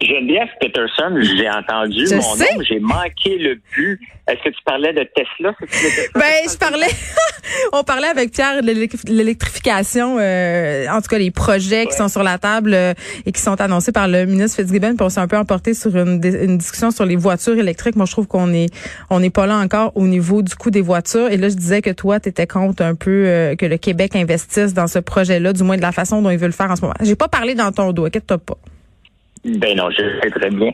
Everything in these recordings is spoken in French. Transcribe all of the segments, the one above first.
Geneviève Peterson, j'ai entendu Je mon sais. nom, j'ai manqué le but. Est-ce que tu parlais de Tesla? Ben, je parlais, on parlait avec Pierre de l'électri- l'électrification, euh, en tout cas les projets qui sont sur la table euh, et qui sont annoncés par le ministre Fitzgibbon. Puis on s'est un peu emporté sur une discussion sur les voitures électriques. Moi, je trouve qu'on est, on n'est pas là encore au niveau du coût des voitures. Et là, je disais que toi, tu étais contre un peu euh, que le Québec investisse dans ce projet-là, du moins de la façon dont il veut le faire en ce moment. J'ai pas parlé dans ton dos, inquiète-toi pas. Ben non, je sais très bien.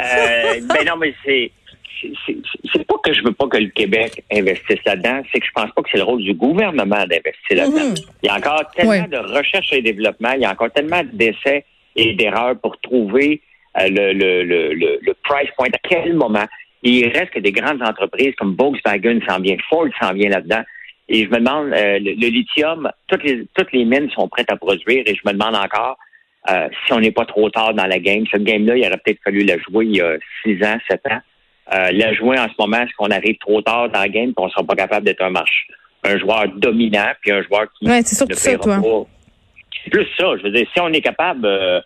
Euh, ben non, mais c'est c'est- pas que je veux pas que le Québec investisse là-dedans, c'est que je pense pas que c'est le rôle du gouvernement d'investir là-dedans. Mhm. Il y a encore tellement Ouais. de recherche et développement, il y a encore tellement d'essais et d'erreurs pour trouver euh, le, le, le, le, le price point. À quel moment? Il reste que des grandes entreprises comme Volkswagen s'en vient, Ford s'en vient là-dedans. Et je me demande, euh, le, le lithium, toutes les, toutes les mines sont prêtes à produire et je me demande encore euh, si on n'est pas trop tard dans la game. Cette game-là, il aurait peut-être fallu la jouer il y a six ans, sept ans. Euh, la jouer en ce moment, est-ce qu'on arrive trop tard dans la game et qu'on ne sera pas capable d'être un marche, un joueur dominant, puis un joueur qui Ouais, c'est ça, toi. C'est plus ça. Je veux dire, si on est capable, euh,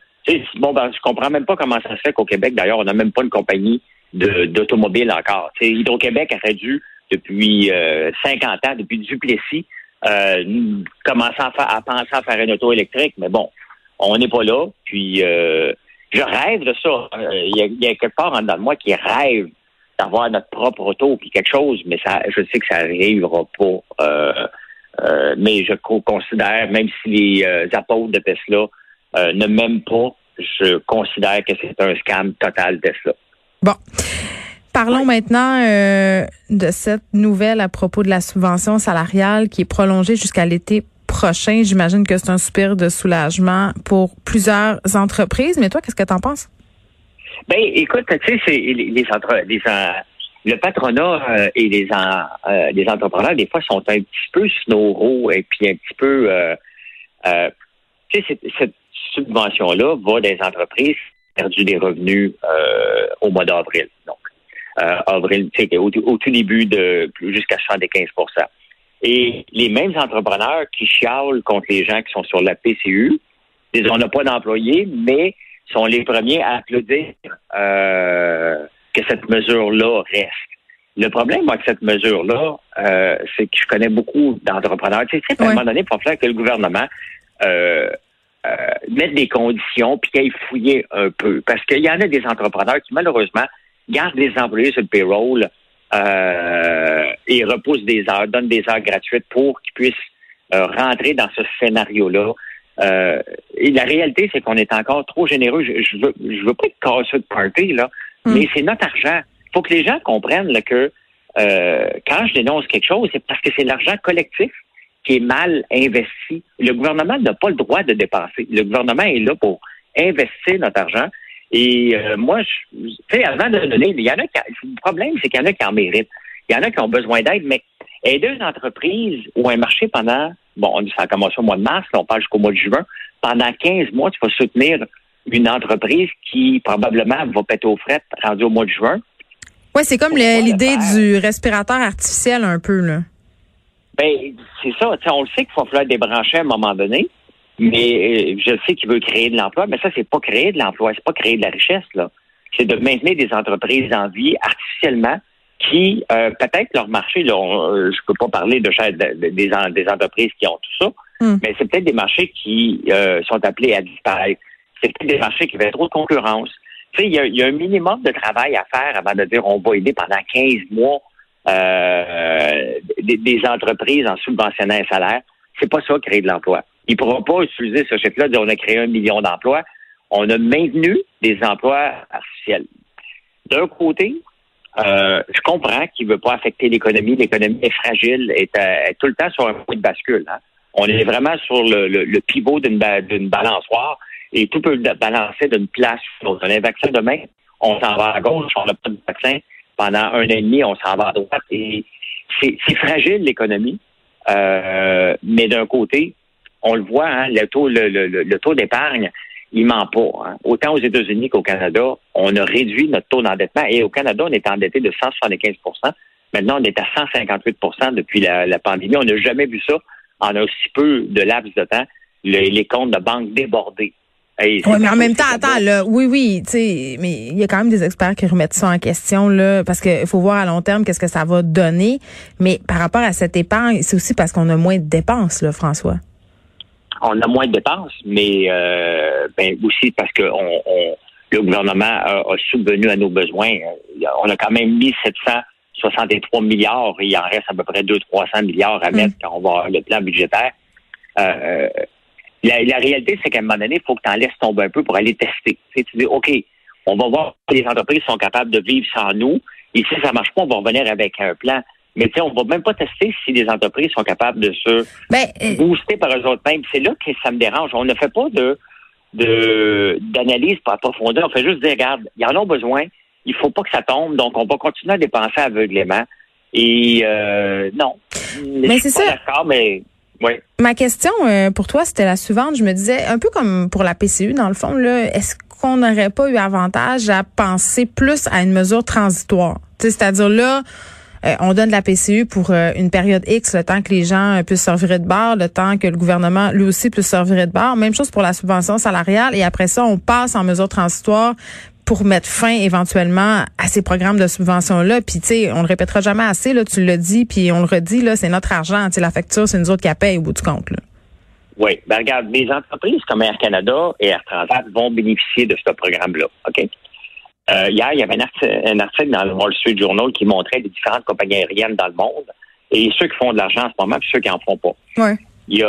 bon, ben, je comprends même pas comment ça se fait qu'au Québec, d'ailleurs, on n'a même pas une compagnie d'automobile encore. Hydro-Québec aurait dû, depuis euh, 50 ans, depuis Duplessis, euh, commencer à, à penser à faire une auto électrique, mais bon, on n'est pas là. Puis euh, je rêve de ça. Euh, Il y, a, quelque part en dedans de moi qui rêve d'avoir notre propre auto puis quelque chose, mais ça, je sais que ça arrivera pas. Euh, mais je co- considère, même si les euh, apôtres de Tesla ne m'aiment pas, je considère que c'est un scam total Tesla. Bon. Parlons maintenant de cette nouvelle à propos de la subvention salariale qui est prolongée jusqu'à l'été prochain. J'imagine que c'est un soupir de soulagement pour plusieurs entreprises. Mais toi, qu'est-ce que tu en penses? Ben, écoute, tu sais, les, entre, les, le patronat euh, et les, en- euh, les entrepreneurs, des fois, sont un petit peu snoraux et puis un petit peu, euh, tu sais, cette, subvention-là va des entreprises perdu des revenus au mois d'avril. Donc, avril, tu sais, au, au tout début de jusqu'à 75 Et les mêmes entrepreneurs qui chialent contre les gens qui sont sur la PCU, disent on n'a pas d'employés, mais sont les premiers à applaudir euh, que cette mesure-là reste. Le problème avec cette mesure-là, euh, c'est que je connais beaucoup d'entrepreneurs. Tu sais, à un moment donné, faut faire que le gouvernement euh, euh, mette des conditions puis qu'il aille fouiller un peu. Parce qu'il y en a des entrepreneurs qui, malheureusement, gardent des employés sur le payroll euh, et repoussent des heures, donnent des heures gratuites pour qu'ils puissent euh, rentrer dans ce scénario-là. Euh, et la réalité, c'est qu'on est encore trop généreux. Je, je veux, je veux pas être casseux de party, là, Mm. mais c'est notre argent. Il faut que les gens comprennent là, que euh, quand je dénonce quelque chose, c'est parce que c'est l'argent collectif qui est mal investi. Le gouvernement n'a pas le droit de dépenser. Le gouvernement est là pour investir notre argent. Et euh, moi, je- tu sais, avant de donner, il y en a qui, le problème, c'est qu'il y en a qui en méritent. Il y en a qui ont besoin d'aide, mais aider une entreprise ou un marché pendant, bon, on dit ça a commencé au mois de mars, là, on parle jusqu'au mois de juin, pendant 15 mois, tu vas soutenir une entreprise qui probablement va péter aux frettes rendu au mois de juin. Ouais, c'est comme l'idée du respirateur artificiel un peu là. Ben, c'est ça. On le sait qu'il va falloir débrancher à un moment donné, mais euh, je sais qu'il veut créer de l'emploi, mais ça, c'est pas créer de l'emploi, c'est pas créer de la richesse, là. C'est de maintenir des entreprises en vie artificiellement qui, euh, peut-être leur marché, là, on- euh, je peux pas parler de, de- de- des, en- des entreprises qui ont tout ça, Hmm. mais c'est peut-être des marchés qui euh, sont appelés à disparaître. C'est peut-être des marchés qui avaient trop de concurrence. Tu sais, il y a, y a un minimum de travail à faire avant de dire on va aider pendant 15 mois euh, des, des entreprises en subventionnant un salaire. C'est pas ça créer de l'emploi. Il ne pourra pas utiliser ce de dire on a créé un million d'emplois. On a maintenu des emplois artificiels. D'un côté, euh, je comprends qu'il ne veut pas affecter l'économie. L'économie est fragile, est, est tout le temps sur un point de bascule. hein. On est vraiment sur le, pivot d'une ba- d'une balançoire et tout peut balancer d'une place sur. On a un vaccin demain, on s'en va à gauche, on n'a pas de vaccin. Pendant un an et demi, on s'en va à droite. Et c'est c'est fragile, l'économie. Euh, mais d'un côté, on le voit, hein, le taux, le, le- le- le taux d'épargne, il ment pas. hein. Autant aux États-Unis qu'au Canada, on a réduit notre taux d'endettement. Et au Canada, on est endetté de 175% Maintenant, on est à 158% depuis la, la pandémie. On n'a jamais vu ça en un si peu de laps de temps, les comptes de banque débordés. oui, mais en même temps, attends, là, oui, oui, tu sais, mais il y a quand même des experts qui remettent ça en question, là, parce qu'il faut voir à long terme qu'est-ce que ça va donner. Mais par rapport à cette épargne, c'est aussi parce qu'on a moins de dépenses, là, François. On a moins de dépenses, mais euh, ben, aussi parce que on, le gouvernement a, a, subvenu à nos besoins. On a quand même mis 763 milliards et il en reste à peu près 200-300 milliards à mettre mm. quand on va avoir le plan budgétaire. Euh, la, réalité, c'est qu'à un moment donné, il faut que tu en laisses tomber un peu pour aller tester. Tu, dis, OK, on va voir si les entreprises sont capables de vivre sans nous. Et si ça marche pas, on va revenir avec un plan. Mais tu sais, on va même pas tester si les entreprises sont capables de se ben, euh, booster par eux autres mêmes. C'est là que ça me dérange. On ne fait pas de d'analyse par profondeur. On fait juste dire, regarde, ils en ont besoin. Il faut pas que ça tombe. Donc, on va continuer à dépenser aveuglément. Et euh, non. Mais c'est ça. D'accord, mais Ma question euh, pour toi, c'était la suivante. Je me disais, un peu comme pour la PCU, dans le fond, est-ce qu'on n'aurait pas eu avantage à penser plus à une mesure transitoire? C'est-à-dire là, euh, on donne la PCU pour euh, une période X, le temps que les gens puissent servir de bar, le temps que le gouvernement lui aussi puisse servir de bar. Même chose pour la subvention salariale. Et après ça, on passe en mesure transitoire pour mettre fin éventuellement à ces programmes de subvention-là. Puis, tu sais, on le répétera jamais assez, là, tu l'as dit, puis on le redit, là, c'est notre argent. Tu la facture, c'est nous autres qui la au bout du compte. Là. Oui. Ben, regarde, les entreprises comme Air Canada et Air Transat vont bénéficier de ce programme-là. OK? Euh, hier, il y avait un article, dans le Wall Street Journal qui montrait les différentes compagnies aériennes dans le monde et ceux qui font de l'argent en ce moment, puis ceux qui en font pas. Ouais. Il y a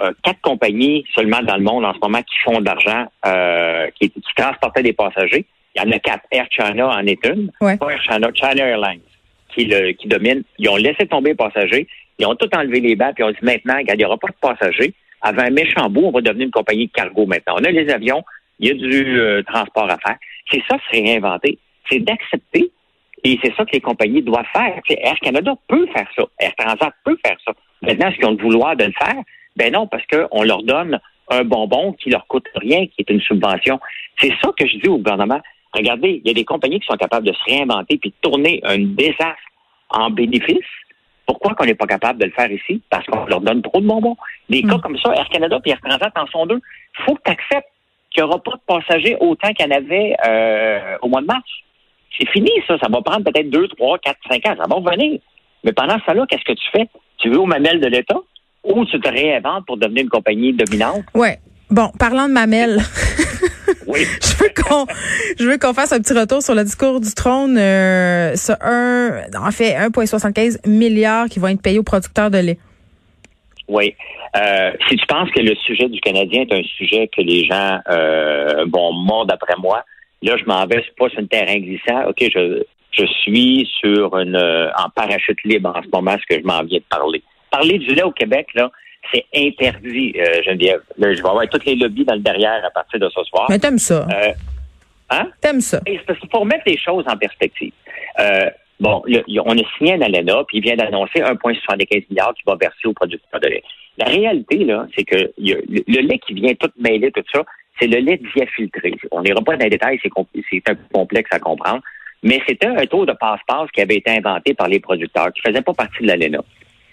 euh, quatre compagnies seulement dans le monde en ce moment qui font de l'argent, euh, qui, qui, transportaient des passagers. Il y en a quatre. Air China en est une. Air China, China Airlines qui, le, qui domine. Ils ont laissé tomber les passagers. Ils ont tout enlevé les bancs. Puis ils ont dit maintenant, il n'y aura pas de passagers. Avant un méchant bout, on va devenir une compagnie de cargo maintenant. On a les avions. Il y a du euh, transport à faire. C'est ça, c'est réinventer. C'est d'accepter. Et c'est ça que les compagnies doivent faire. Air Canada peut faire ça. Air Transat peut faire ça. Maintenant, est-ce qu'ils ont le vouloir de le faire? Ben non, parce qu'on leur donne un bonbon qui leur coûte rien, qui est une subvention. C'est ça que je dis au gouvernement. Regardez, il y a des compagnies qui sont capables de se réinventer puis de tourner un désastre en bénéfice. Pourquoi qu'on n'est pas capable de le faire ici? Parce qu'on leur donne trop de bonbons. Des cas hmm. comme ça, Air Canada et Air Transat en sont deux. Il faut que tu acceptes qu'il n'y aura pas de passagers autant qu'il y en avait euh, au mois de mars. C'est fini, ça. Ça va prendre peut-être deux, trois, quatre, cinq ans. Ça va revenir. Mais pendant ce temps-là, qu'est-ce que tu fais? Tu veux au mamelles de l'État ou tu te réinventes pour devenir une compagnie dominante? Oui. Bon, parlant de mamelles. oui. je veux qu'on je veux qu'on fasse un petit retour sur le discours du trône euh, un en fait 1.75 milliards qui vont être payés aux producteurs de lait. Oui. Euh, si tu penses que le sujet du Canadien est un sujet que les gens euh, vont mordre d'après moi, là je m'en vais pas sur un terrain glissant. OK, je je suis sur une euh, en parachute libre en ce moment, ce que je m'en viens de parler. Parler du lait au Québec, là, c'est interdit, euh, Geneviève. je vais avoir toutes les lobbies dans le derrière à partir de ce soir. Mais t'aimes ça. Euh, hein? T'aimes ça. C'est parce qu'il faut remettre les choses en perspective. Euh, bon, on a signé un ALENA, puis il vient d'annoncer 1,75 milliard qui va verser aux producteurs de lait. La réalité, là, c'est que le, lait qui vient tout mêler, tout ça, c'est le lait diafiltré. On n'ira pas dans les détails, c'est un peu complexe à comprendre. Mais c'était un taux de passe-passe qui avait été inventé par les producteurs, qui ne faisait pas partie de l'ALENA.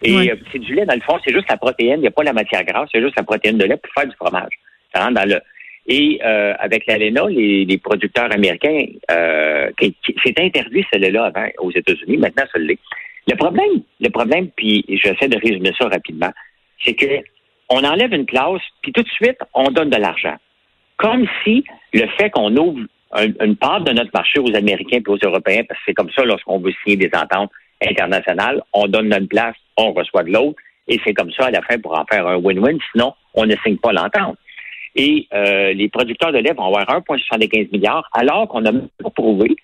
Et euh, c'est du lait, dans le fond, c'est juste la protéine, il n'y a pas la matière grasse, c'est juste la protéine de lait pour faire du fromage. Ça rentre dans le. Et euh, avec l'ALENA, les, les, producteurs américains, euh, c'est interdit ce lait-là avant aux États-Unis, maintenant ça l'est. Le problème, le problème, puis j'essaie de résumer ça rapidement, c'est que on enlève une clause, puis tout de suite, on donne de l'argent. Comme si le fait qu'on ouvre une part de notre marché aux Américains et aux Européens, parce que c'est comme ça lorsqu'on veut signer des ententes internationales, on donne notre place, on reçoit de l'autre, et c'est comme ça à la fin pour en faire un win-win, sinon on ne signe pas l'entente. Et euh, les producteurs de lait vont avoir 1,75 milliards, alors qu'on a pas prouvé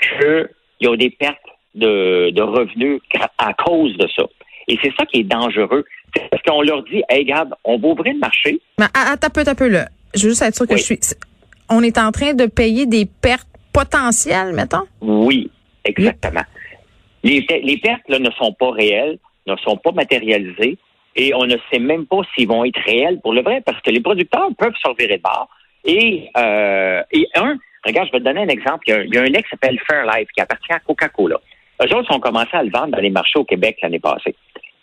qu'il y a des pertes de revenus à cause de ça. Et c'est ça qui est dangereux. Parce qu'on leur dit, hey, regarde, on va ouvrir le marché. Mais attends un peu, un peu, là. Je veux juste être sûr que je suis on est en train de payer des pertes potentielles, mettons? Oui, exactement. Les, pertes là, ne sont pas réelles, ne sont pas matérialisées, et on ne sait même pas s'ils vont être réels pour le vrai, parce que les producteurs peuvent sortir de bord. Et, euh, et un, regarde, je vais te donner un exemple. Il y a, un lait qui s'appelle Fairlife, qui appartient à Coca-Cola. Eux autres ont commencé à le vendre dans les marchés au Québec l'année passée.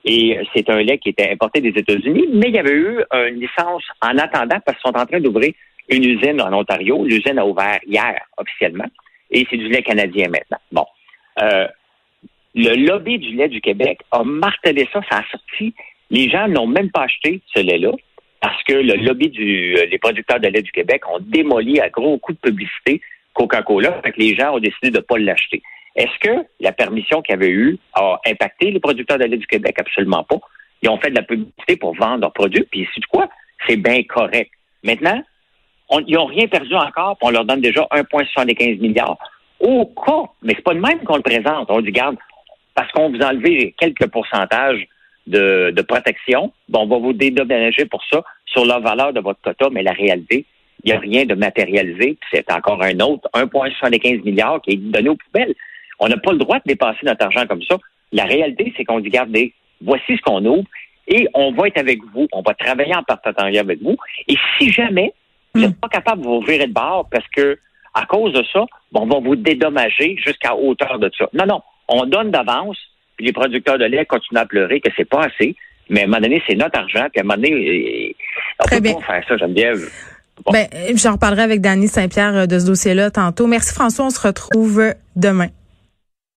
Et c'est un lait qui était importé des États-Unis, mais il y avait eu une licence en attendant parce qu'ils sont en train d'ouvrir une usine en Ontario. L'usine a ouvert hier officiellement et c'est du lait canadien maintenant. Bon. Euh, le lobby du lait du Québec a martelé ça, ça a sorti. Les gens n'ont même pas acheté ce lait-là parce que le lobby du, euh, les producteurs de lait du Québec ont démoli à gros coups de publicité Coca-Cola, fait que les gens ont décidé de ne pas l'acheter. Est-ce que la permission qu'ils avaient eue a impacté les producteurs de du Québec? Absolument pas. Ils ont fait de la publicité pour vendre leurs produits, puis c'est quoi? C'est bien correct. Maintenant, ils n'ont rien perdu encore, puis on leur donne déjà 1,75 milliards. Au cas, mais c'est pas de même qu'on le présente. On dit, garde, parce qu'on vous a enlevé quelques pourcentages de, protection, bon, on va vous dédommager pour ça sur la valeur de votre quota, mais la réalité, il n'y a rien de matérialisé. C'est encore un autre 1,75 milliards qui est donné aux poubelles. On n'a pas le droit de dépasser notre argent comme ça. La réalité, c'est qu'on dit, regardez, voici ce qu'on ouvre et on va être avec vous. On va travailler en partenariat avec vous. Et si jamais vous n'êtes pas capable de vous virer de bord parce que, à cause de ça, on va vous dédommager jusqu'à hauteur de ça. Non, non. On donne d'avance, puis les producteurs de lait continuent à pleurer que c'est pas assez. Mais à un moment donné, c'est notre argent, puis à un moment donné, on peut pas faire ça, Geneviève. Ben, j'en reparlerai avec Dany Saint-Pierre de ce dossier-là tantôt. Merci François, on se retrouve demain.